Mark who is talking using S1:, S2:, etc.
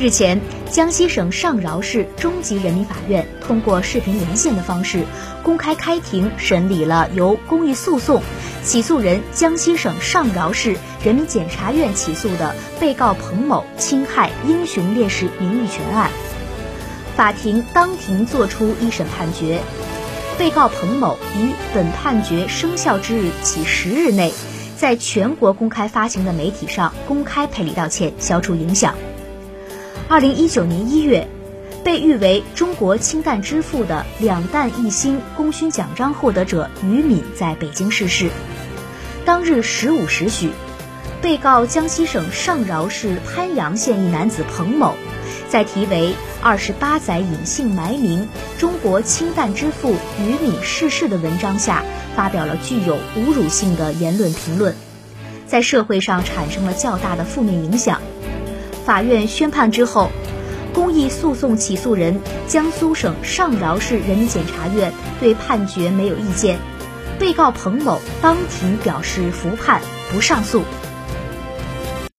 S1: 日前，江西省上饶市中级人民法院通过视频连线的方式，公开开庭审理了由公益诉讼起诉人江西省上饶市人民检察院起诉的被告彭某侵害英雄烈士名誉权案。法庭当庭作出一审判决，被告彭某于本判决生效之日起十日内，在全国公开发行的媒体上公开赔礼道歉，消除影响。二零一九年一月，被誉为中国氢弹之父的两弹一星功勋奖章获得者于敏在北京逝世。当日十五时许，被告江西省上饶市潘阳县一男子彭某，在题为《二十八载隐姓埋名：中国氢弹之父于敏逝世》的文章下，发表了具有侮辱性的言论评论，在社会上产生了较大的负面影响。法院宣判之后，公益诉讼起诉人江苏省上饶市人民检察院对判决没有意见，被告彭某当庭表示服判，不上诉。